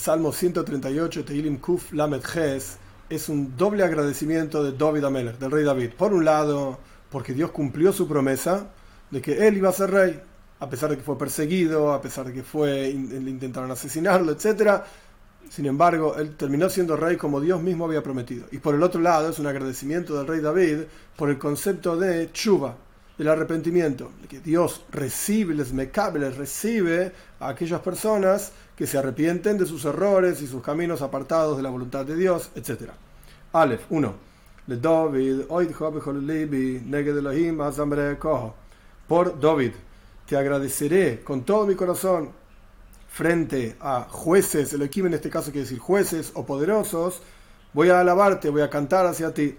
Salmo 138, Teilim Kuf Lamed Ches, es un doble agradecimiento de David Amelech, del rey David. Por un lado, porque Dios cumplió su promesa de que él iba a ser rey, a pesar de que fue perseguido, a pesar de que fue, intentaron asesinarlo, etc. Sin embargo, él terminó siendo rey como Dios mismo había prometido. Y por el otro lado, es un agradecimiento del rey David por el concepto de chuva, del arrepentimiento, que Dios recibe, les mecabe, les recibe a aquellas personas que se arrepienten de sus errores y sus caminos apartados de la voluntad de Dios, etc. Aleph 1. Por David, te agradeceré con todo mi corazón frente a jueces, el equipo en este caso quiere decir jueces o poderosos, voy a alabarte, voy a cantar hacia ti.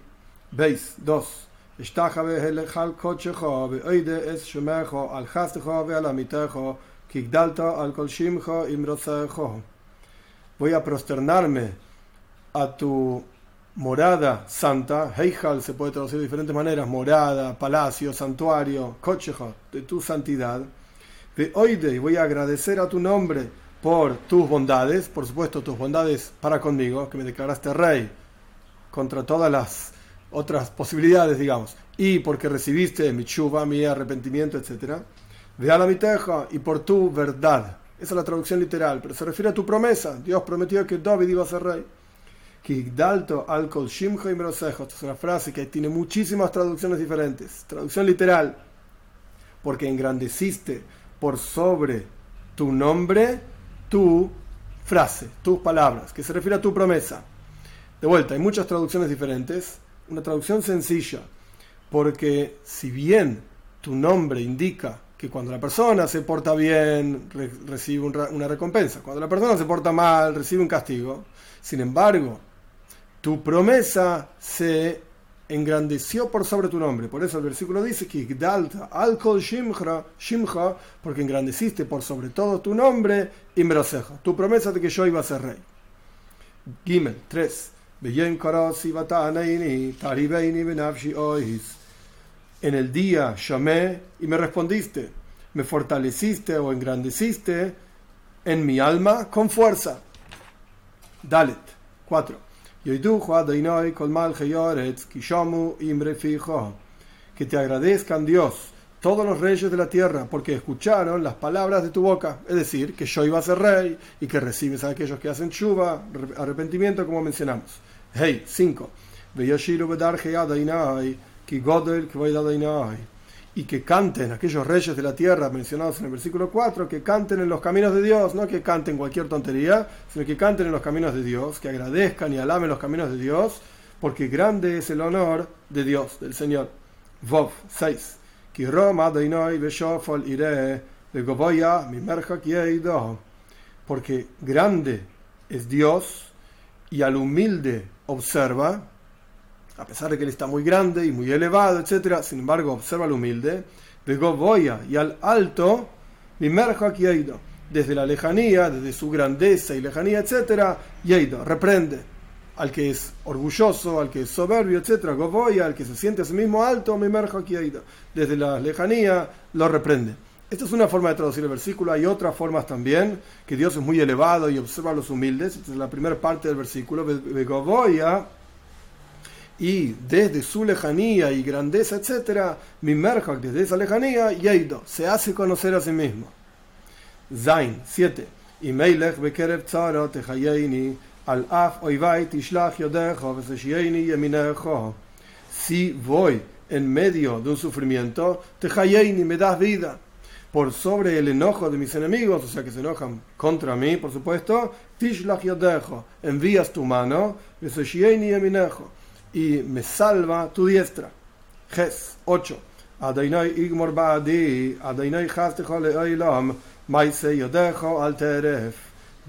Veis, 2. Voy a prosternarme a tu morada santa. Heijal se puede traducir de diferentes maneras: morada, palacio, santuario, cochejo, de tu santidad. y voy a agradecer a tu nombre por tus bondades, por supuesto, tus bondades para conmigo, que me declaraste rey contra todas las otras posibilidades, digamos, y porque recibiste mi chuva, mi arrepentimiento, etcétera de la y por tu verdad. Esa es la traducción literal, pero se refiere a tu promesa. Dios prometió que David iba a ser rey. es una frase que tiene muchísimas traducciones diferentes. Traducción literal. Porque engrandeciste por sobre tu nombre, tu frase, tus palabras, que se refiere a tu promesa. De vuelta, hay muchas traducciones diferentes. Una traducción sencilla, porque si bien tu nombre indica que cuando la persona se porta bien recibe una recompensa, cuando la persona se porta mal recibe un castigo. Sin embargo, tu promesa se engrandeció por sobre tu nombre. Por eso el versículo dice que alcohol shimcha, porque engrandeciste por sobre todo tu nombre, y tu promesa de que yo iba a ser rey. Gimel 3. En el día llamé y me respondiste. Me fortaleciste o engrandeciste en mi alma con fuerza. Dalet 4. Que te agradezcan Dios todos los reyes de la tierra, porque escucharon las palabras de tu boca, es decir, que yo iba a ser rey y que recibes a aquellos que hacen chuva, arrepentimiento, como mencionamos. Hey, 5 y que canten aquellos reyes de la tierra mencionados en el versículo 4, que canten en los caminos de Dios, no que canten cualquier tontería, sino que canten en los caminos de Dios, que agradezcan y alaben los caminos de Dios, porque grande es el honor de Dios, del Señor. Vov 6. Porque grande es Dios y al humilde observa a pesar de que él está muy grande y muy elevado, etc. Sin embargo, observa al humilde, de Goboya y al alto, aquí ido desde la lejanía, desde su grandeza y lejanía, etc. Yeido, reprende al que es orgulloso, al que es soberbio, etc. Goboya, al que se siente a sí mismo alto, aquí ido desde la lejanía, lo reprende. Esta es una forma de traducir el versículo. Hay otras formas también, que Dios es muy elevado y observa a los humildes. Esta es la primera parte del versículo. Goboya y desde su lejanía y grandeza, etc., mi merjak desde esa lejanía, Yeido, se hace conocer a sí mismo. Zain 7. Y Meilech bekerev tzara techayeni al af oivai tishlach yodejo veseshieni yeminejo. Si voy en medio de un sufrimiento, techayeni me das vida. Por sobre el enojo de mis enemigos, o sea que se enojan contra mí, por supuesto, tishlach yodejo, envías tu mano, veseshieni yeminejo y me salva tu diestra. Ges 8. Igmor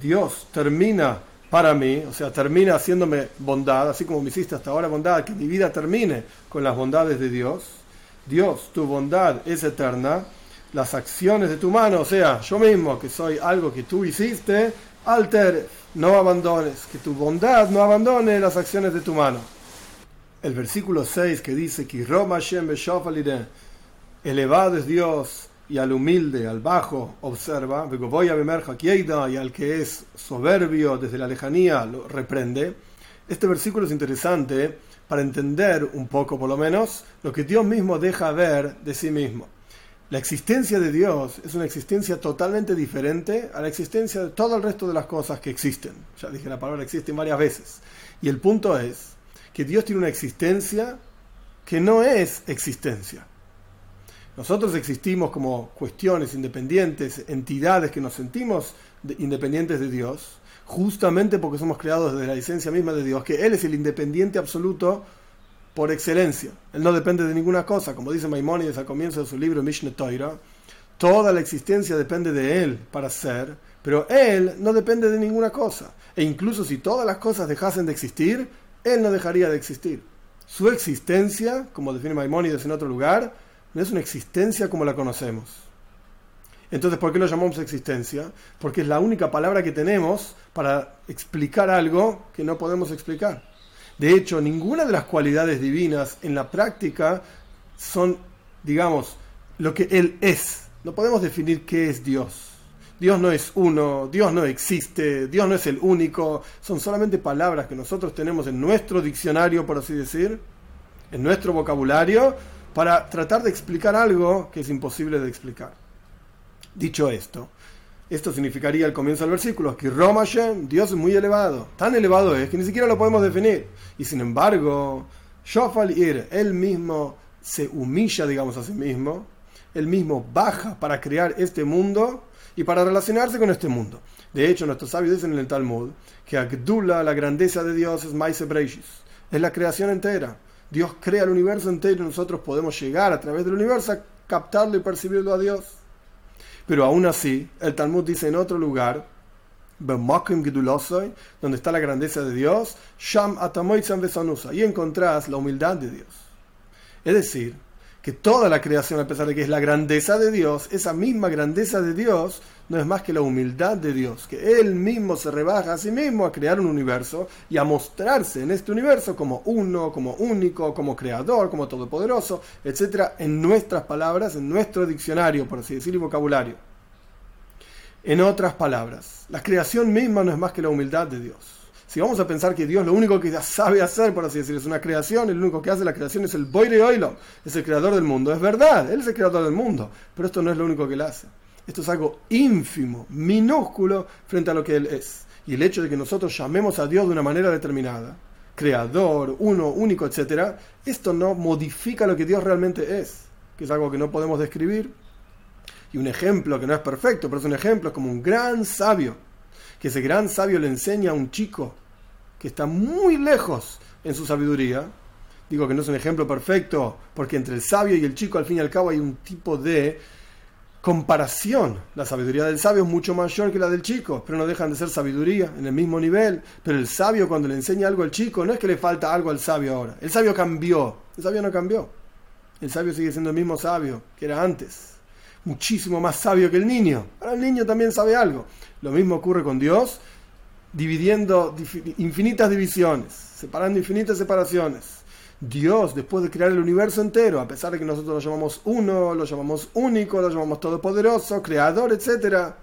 Dios termina para mí, o sea, termina haciéndome bondad, así como me hiciste hasta ahora bondad, que mi vida termine con las bondades de Dios. Dios, tu bondad es eterna. Las acciones de tu mano, o sea, yo mismo, que soy algo que tú hiciste, alter, no abandones, que tu bondad no abandone las acciones de tu mano el versículo 6 que dice elevado es Dios y al humilde, al bajo, observa, voy a y al que es soberbio desde la lejanía lo reprende. Este versículo es interesante para entender un poco, por lo menos, lo que Dios mismo deja ver de sí mismo. La existencia de Dios es una existencia totalmente diferente a la existencia de todo el resto de las cosas que existen. Ya dije la palabra existen varias veces. Y el punto es que Dios tiene una existencia que no es existencia. Nosotros existimos como cuestiones independientes, entidades que nos sentimos independientes de Dios, justamente porque somos creados desde la esencia misma de Dios, que Él es el independiente absoluto por excelencia. Él no depende de ninguna cosa, como dice Maimónides al comienzo de su libro Mishneh Torah, toda la existencia depende de Él para ser, pero Él no depende de ninguna cosa. E incluso si todas las cosas dejasen de existir, Él no dejaría de existir. Su existencia, como define Maimónides en otro lugar, no es una existencia como la conocemos. Entonces, ¿por qué lo llamamos existencia? Porque es la única palabra que tenemos para explicar algo que no podemos explicar. De hecho, ninguna de las cualidades divinas en la práctica son, digamos, lo que Él es. No podemos definir qué es Dios. Dios no es uno, Dios no existe, Dios no es el único. Son solamente palabras que nosotros tenemos en nuestro diccionario, por así decir, en nuestro vocabulario, para tratar de explicar algo que es imposible de explicar. Dicho esto, esto significaría el comienzo del versículo, que Roma Dios es muy elevado, tan elevado es que ni siquiera lo podemos definir. Y sin embargo, Shofal Ir, él mismo se humilla, digamos, a sí mismo, él mismo baja para crear este mundo y para relacionarse con este mundo. De hecho, nuestros sabios dicen en el Talmud que Agdula, la grandeza de Dios, es Maise es la creación entera. Dios crea el universo entero y nosotros podemos llegar a través del universo a captarlo y percibirlo a Dios. Pero aún así, el Talmud dice en otro lugar, donde está la grandeza de Dios, Sham y encontrás la humildad de Dios. Es decir, que toda la creación, a pesar de que es la grandeza de Dios, esa misma grandeza de Dios no es más que la humildad de Dios, que Él mismo se rebaja a sí mismo a crear un universo y a mostrarse en este universo como uno, como único, como creador, como todopoderoso, etc., en nuestras palabras, en nuestro diccionario, por así decirlo, y vocabulario. En otras palabras, la creación misma no es más que la humildad de Dios. Si vamos a pensar que Dios lo único que sabe hacer, por así decirlo, es una creación, el único que hace la creación es el Boire Oilo, es el creador del mundo. Es verdad, Él es el creador del mundo, pero esto no es lo único que Él hace. Esto es algo ínfimo, minúsculo frente a lo que Él es. Y el hecho de que nosotros llamemos a Dios de una manera determinada, creador, uno, único, etc., esto no modifica lo que Dios realmente es, que es algo que no podemos describir. Y un ejemplo que no es perfecto, pero es un ejemplo, es como un gran sabio, que ese gran sabio le enseña a un chico que está muy lejos en su sabiduría. Digo que no es un ejemplo perfecto, porque entre el sabio y el chico al fin y al cabo hay un tipo de comparación. La sabiduría del sabio es mucho mayor que la del chico, pero no dejan de ser sabiduría en el mismo nivel. Pero el sabio cuando le enseña algo al chico, no es que le falta algo al sabio ahora. El sabio cambió, el sabio no cambió. El sabio sigue siendo el mismo sabio que era antes. Muchísimo más sabio que el niño. Ahora el niño también sabe algo. Lo mismo ocurre con Dios dividiendo infinitas divisiones, separando infinitas separaciones. Dios, después de crear el universo entero, a pesar de que nosotros lo llamamos uno, lo llamamos único, lo llamamos todopoderoso, creador, etc.,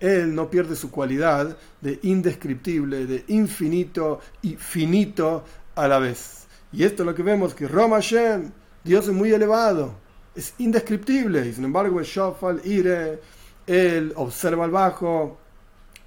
Él no pierde su cualidad de indescriptible, de infinito y finito a la vez. Y esto es lo que vemos, que Roma Shem, Dios es muy elevado, es indescriptible, y sin embargo es Shofal, Ire, Él observa al bajo,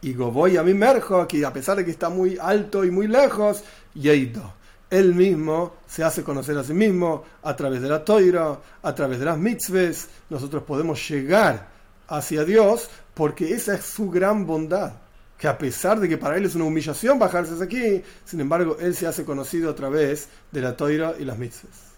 y voy a mi merjo, que a pesar de que está muy alto y muy lejos, Yeito. Él mismo se hace conocer a sí mismo a través de la toira, a través de las mitzvahs. Nosotros podemos llegar hacia Dios porque esa es su gran bondad. Que a pesar de que para él es una humillación bajarse aquí, sin embargo, él se hace conocido a través de la toira y las mitzvahs.